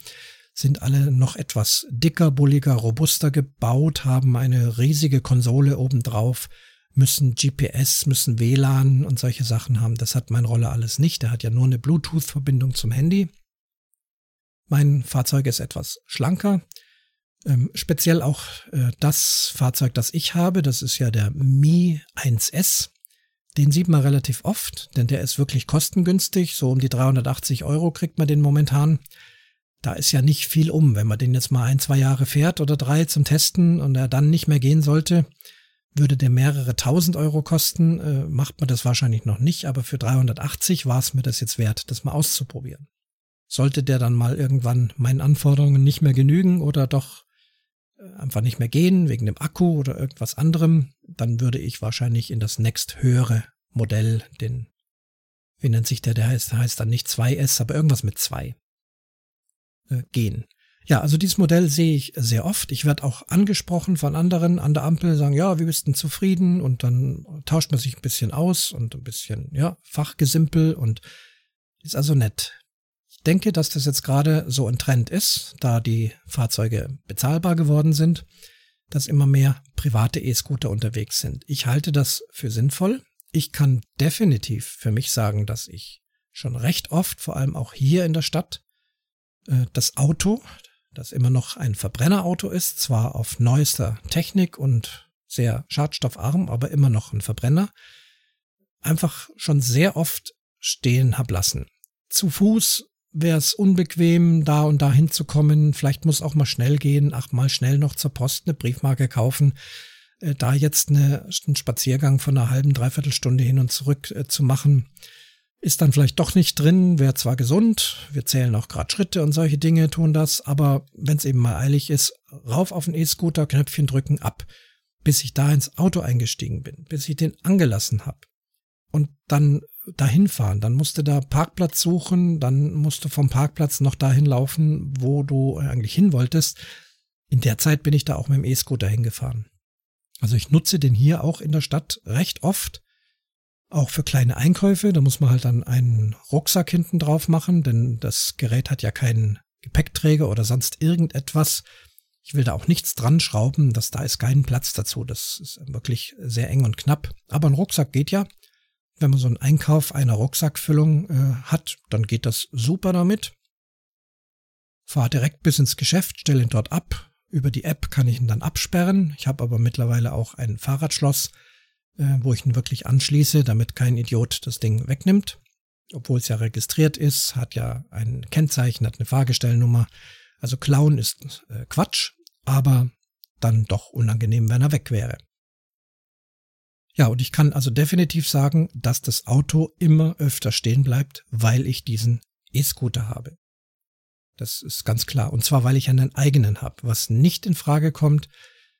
sind alle noch etwas dicker, bulliger, robuster gebaut, haben eine riesige Konsole obendrauf müssen GPS, müssen WLAN und solche Sachen haben. Das hat mein Roller alles nicht. Der hat ja nur eine Bluetooth-Verbindung zum Handy. Mein Fahrzeug ist etwas schlanker. Ähm, speziell auch äh, das Fahrzeug, das ich habe, das ist ja der Mi 1S. Den sieht man relativ oft, denn der ist wirklich kostengünstig. So um die 380 Euro kriegt man den momentan. Da ist ja nicht viel um. Wenn man den jetzt mal ein, zwei Jahre fährt oder drei zum Testen und er dann nicht mehr gehen sollte, würde der mehrere tausend Euro kosten, äh, macht man das wahrscheinlich noch nicht, aber für 380 war es mir das jetzt wert, das mal auszuprobieren. Sollte der dann mal irgendwann meinen Anforderungen nicht mehr genügen oder doch äh, einfach nicht mehr gehen, wegen dem Akku oder irgendwas anderem, dann würde ich wahrscheinlich in das nächst höhere Modell, den, wie nennt sich der, der heißt, heißt dann nicht 2S, aber irgendwas mit 2, äh, gehen. Ja, also dieses Modell sehe ich sehr oft. Ich werde auch angesprochen von anderen an der Ampel, sagen, ja, wie bist denn zufrieden? Und dann tauscht man sich ein bisschen aus und ein bisschen, ja, Fachgesimpel und ist also nett. Ich denke, dass das jetzt gerade so ein Trend ist, da die Fahrzeuge bezahlbar geworden sind, dass immer mehr private E-Scooter unterwegs sind. Ich halte das für sinnvoll. Ich kann definitiv für mich sagen, dass ich schon recht oft, vor allem auch hier in der Stadt, äh, das Auto, das immer noch ein Verbrennerauto ist, zwar auf neuester Technik und sehr schadstoffarm, aber immer noch ein Verbrenner, einfach schon sehr oft stehen hab lassen. Zu Fuß wäre es unbequem, da und da hinzukommen. Vielleicht muss auch mal schnell gehen, ach mal schnell noch zur Post eine Briefmarke kaufen. Äh, da jetzt eine, einen Spaziergang von einer halben, dreiviertel Stunde hin und zurück äh, zu machen, ist dann vielleicht doch nicht drin, wäre zwar gesund, wir zählen auch gerade Schritte und solche Dinge tun das, aber wenn es eben mal eilig ist, rauf auf den E-Scooter, Knöpfchen drücken, ab, bis ich da ins Auto eingestiegen bin, bis ich den angelassen habe und dann dahin fahren, dann musst du da Parkplatz suchen, dann musst du vom Parkplatz noch dahin laufen, wo du eigentlich hin wolltest. In der Zeit bin ich da auch mit dem E-Scooter hingefahren. Also ich nutze den hier auch in der Stadt recht oft auch für kleine Einkäufe, da muss man halt dann einen Rucksack hinten drauf machen, denn das Gerät hat ja keinen Gepäckträger oder sonst irgendetwas. Ich will da auch nichts dran schrauben, dass da ist keinen Platz dazu. Das ist wirklich sehr eng und knapp. Aber ein Rucksack geht ja. Wenn man so einen Einkauf einer Rucksackfüllung äh, hat, dann geht das super damit. Fahr direkt bis ins Geschäft, stelle ihn dort ab. Über die App kann ich ihn dann absperren. Ich habe aber mittlerweile auch ein Fahrradschloss, äh, wo ich ihn wirklich anschließe, damit kein Idiot das Ding wegnimmt. Obwohl es ja registriert ist, hat ja ein Kennzeichen, hat eine Fahrgestellnummer. Also klauen ist äh, Quatsch aber dann doch unangenehm, wenn er weg wäre. Ja, und ich kann also definitiv sagen, dass das Auto immer öfter stehen bleibt, weil ich diesen E-Scooter habe. Das ist ganz klar. Und zwar, weil ich einen eigenen habe. Was nicht in Frage kommt,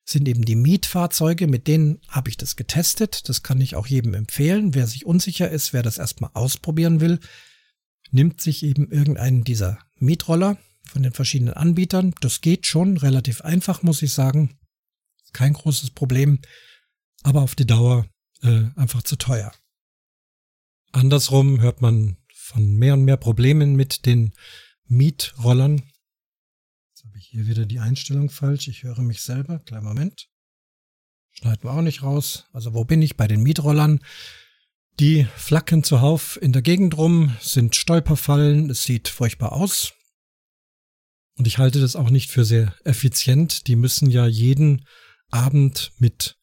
sind eben die Mietfahrzeuge. Mit denen habe ich das getestet. Das kann ich auch jedem empfehlen. Wer sich unsicher ist, wer das erstmal ausprobieren will, nimmt sich eben irgendeinen dieser Mietroller, von den verschiedenen Anbietern. Das geht schon relativ einfach, muss ich sagen. Kein großes Problem, aber auf die Dauer äh, einfach zu teuer. Andersrum hört man von mehr und mehr Problemen mit den Mietrollern. Hier wieder die Einstellung falsch. Ich höre mich selber. Kleinen Moment. Schneiden wir auch nicht raus. Also wo bin ich bei den Mietrollern? Die flacken zuhauf in der Gegend rum, sind Stolperfallen, es sieht furchtbar aus. Und ich halte das auch nicht für sehr effizient. Die müssen ja jeden Abend mit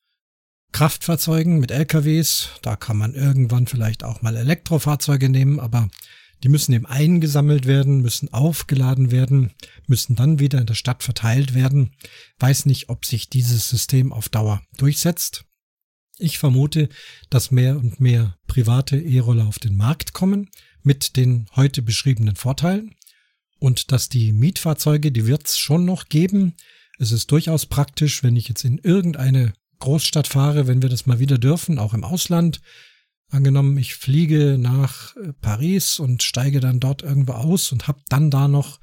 Kraftfahrzeugen, mit LKWs, da kann man irgendwann vielleicht auch mal Elektrofahrzeuge nehmen, aber die müssen eben eingesammelt werden, müssen aufgeladen werden, müssen dann wieder in der Stadt verteilt werden. Weiß nicht, ob sich dieses System auf Dauer durchsetzt. Ich vermute, dass mehr und mehr private E-Roller auf den Markt kommen mit den heute beschriebenen Vorteilen. Und dass die Mietfahrzeuge, die wird's schon noch geben. Es ist durchaus praktisch, wenn ich jetzt in irgendeine Großstadt fahre, wenn wir das mal wieder dürfen, auch im Ausland. Angenommen, ich fliege nach äh, Paris und steige dann dort irgendwo aus und habe dann da noch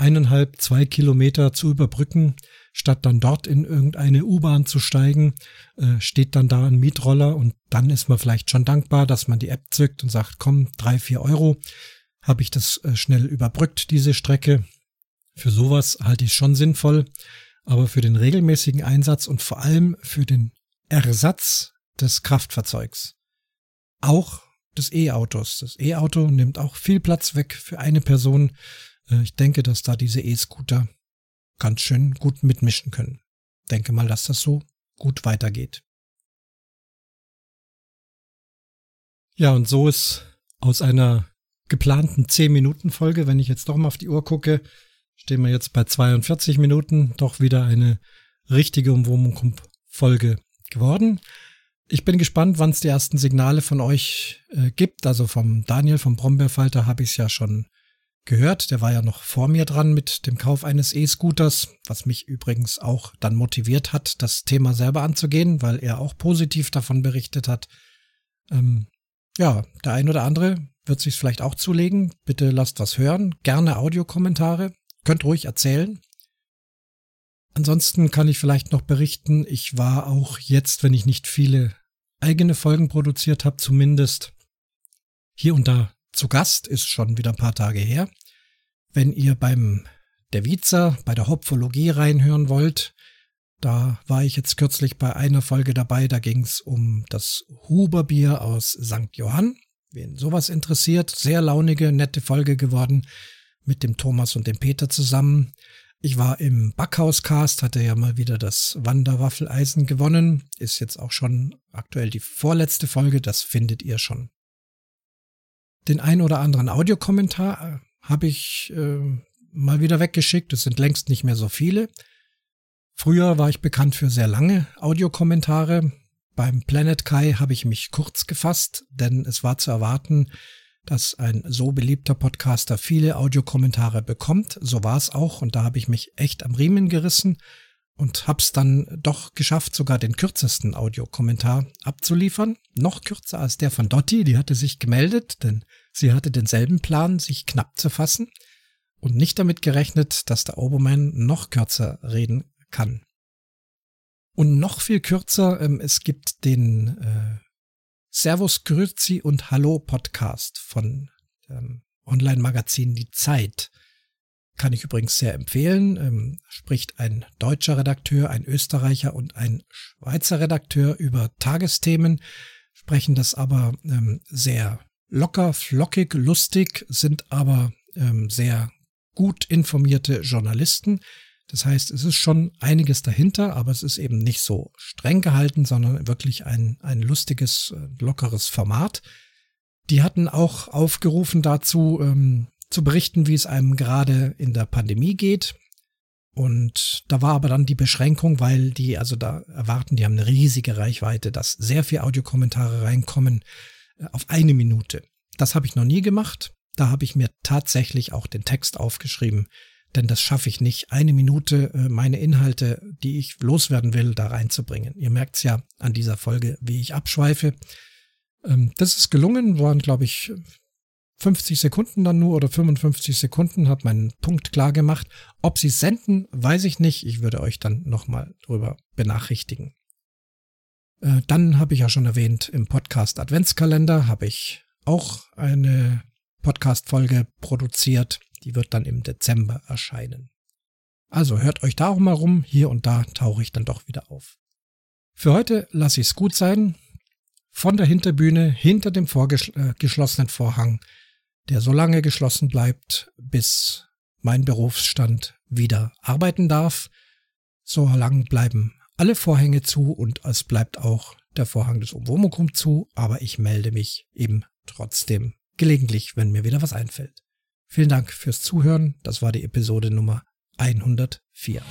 eineinhalb, zwei Kilometer zu überbrücken, statt dann dort in irgendeine U-Bahn zu steigen, äh, steht dann da ein Mietroller und dann ist man vielleicht schon dankbar, dass man die App zückt und sagt, komm, drei, vier Euro habe ich das äh, schnell überbrückt, diese Strecke. Für sowas halte ich schon sinnvoll, aber für den regelmäßigen Einsatz und vor allem für den Ersatz des Kraftfahrzeugs, auch des E-Autos. Das E-Auto nimmt auch viel Platz weg für eine Person. Äh, ich denke, dass da diese E-Scooter ganz schön gut mitmischen können. Denke mal, dass das so gut weitergeht. Ja, und so ist aus einer geplanten 10-Minuten-Folge. Wenn ich jetzt doch mal auf die Uhr gucke, stehen wir jetzt bei 42 Minuten. Doch wieder eine richtige Umwohnung-Folge geworden. Ich bin gespannt, wann es die ersten Signale von euch äh, gibt. Also vom Daniel vom Brombeerfalter habe ich es ja schon gehört. Der war ja noch vor mir dran mit dem Kauf eines E-Scooters, was mich übrigens auch dann motiviert hat, das Thema selber anzugehen, weil er auch positiv davon berichtet hat. Ähm, ja, der ein oder andere wird sich vielleicht auch zulegen. Bitte lasst was hören. Gerne Audiokommentare. Könnt ruhig erzählen. Ansonsten kann ich vielleicht noch berichten, ich war auch jetzt, wenn ich nicht viele eigene Folgen produziert habe, zumindest hier und da zu Gast, ist schon wieder ein paar Tage her. Wenn ihr beim der Vizer bei der Hopfologie reinhören wollt, da war ich jetzt kürzlich bei einer Folge dabei, da ging es um das Huberbier aus St. Johann. Wen sowas interessiert, sehr launige, nette Folge geworden mit dem Thomas und dem Peter zusammen. Ich war im Backhauscast, hatte ja mal wieder das Wanderwaffeleisen gewonnen. Ist jetzt auch schon aktuell die vorletzte Folge, das findet ihr schon. Den ein oder anderen Audiokommentar äh, habe ich äh, mal wieder weggeschickt. Es sind längst nicht mehr so viele. Früher war ich bekannt für sehr lange Audiokommentare. Beim Planet Kai habe ich mich kurz gefasst, denn es war zu erwarten, dass ein so beliebter Podcaster viele Audiokommentare bekommt. So war es auch und da habe ich mich echt am Riemen gerissen und hab's dann doch geschafft, sogar den kürzesten Audiokommentar abzuliefern. Noch kürzer als der von Dotti, die hatte sich gemeldet, denn sie hatte denselben Plan, sich knapp zu fassen und nicht damit gerechnet, dass der Oberman noch kürzer reden kann. Und noch viel kürzer, ähm, es gibt den äh, Servus Grüzi und Hallo Podcast von ähm, Online-Magazin Die Zeit. kann ich übrigens sehr empfehlen. Ähm, spricht ein deutscher Redakteur, ein Österreicher und ein Schweizer Redakteur über Tagesthemen, sprechen das aber ähm, sehr locker, flockig, lustig, sind aber ähm, sehr gut informierte Journalisten. Das heißt, es ist schon einiges dahinter, aber es ist eben nicht so streng gehalten, sondern wirklich ein, ein lustiges, äh, lockeres Format. Die hatten auch aufgerufen dazu, ähm, zu berichten, wie es einem gerade in der Pandemie geht. Und da war aber dann die Beschränkung, weil die, also da erwarten, die haben eine riesige Reichweite, dass sehr viel Audiokommentare reinkommen äh, auf eine Minute. Das habe ich noch nie gemacht. Da habe ich mir tatsächlich auch den Text aufgeschrieben, denn das schaffe ich nicht, eine Minute äh, meine Inhalte, die ich loswerden will, da reinzubringen. Ihr merkt es ja an dieser Folge, wie ich abschweife. Ähm, das ist gelungen, waren, glaube ich, 50 Sekunden dann nur oder 55 Sekunden, hat meinen Punkt klar gemacht. Ob sie senden, weiß ich nicht. Ich würde euch dann nochmal drüber benachrichtigen. Äh, dann habe ich ja schon erwähnt, im Podcast Adventskalender habe ich auch eine Podcast-Folge produziert. Die wird dann im Dezember erscheinen. Also hört euch da auch mal rum. Hier und da tauche ich dann doch wieder auf. Für heute lasse ich es gut sein. Von der Hinterbühne hinter dem vorgeschlossenen äh, Vorhang, der so lange geschlossen bleibt, bis mein Berufsstand wieder arbeiten darf. So lang bleiben alle Vorhänge zu und es bleibt auch der Vorhang des Umwomukum zu, aber ich melde mich eben trotzdem gelegentlich, wenn mir wieder was einfällt. Vielen Dank fürs Zuhören. Das war die Episode Nummer 104.